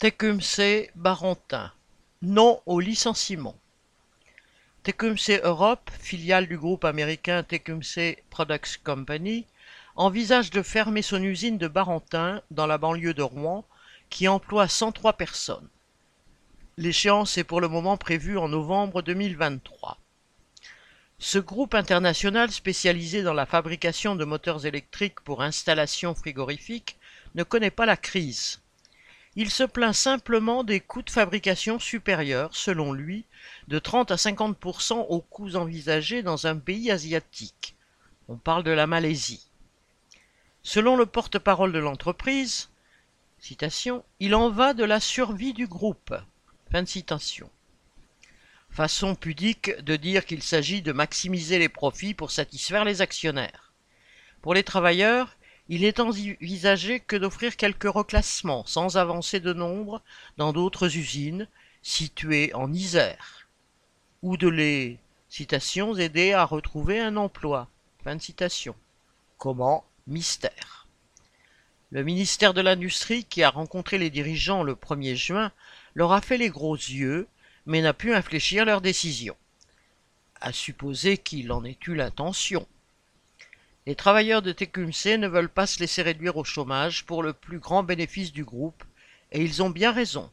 Tecumseh Barentin. Non au licenciement. Tecumseh Europe, filiale du groupe américain Tecumseh Products Company, envisage de fermer son usine de Barentin, dans la banlieue de Rouen, qui emploie 103 personnes. L'échéance est pour le moment prévue en novembre 2023. Ce groupe international spécialisé dans la fabrication de moteurs électriques pour installations frigorifiques ne connaît pas la crise. Il se plaint simplement des coûts de fabrication supérieurs, selon lui, de 30 à 50% aux coûts envisagés dans un pays asiatique. On parle de la Malaisie. Selon le porte-parole de l'entreprise, citation, il en va de la survie du groupe. Fin de citation. Façon pudique de dire qu'il s'agit de maximiser les profits pour satisfaire les actionnaires. Pour les travailleurs, il est envisagé que d'offrir quelques reclassements sans avancer de nombre dans d'autres usines situées en Isère, ou de les citations aider à retrouver un emploi. Fin de citation. Comment? Mystère. Le ministère de l'Industrie, qui a rencontré les dirigeants le 1er juin, leur a fait les gros yeux mais n'a pu infléchir leur décision. À supposer qu'il en ait eu l'intention. Les travailleurs de Tecumseh ne veulent pas se laisser réduire au chômage pour le plus grand bénéfice du groupe, et ils ont bien raison.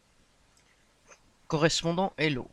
Correspondant Hello.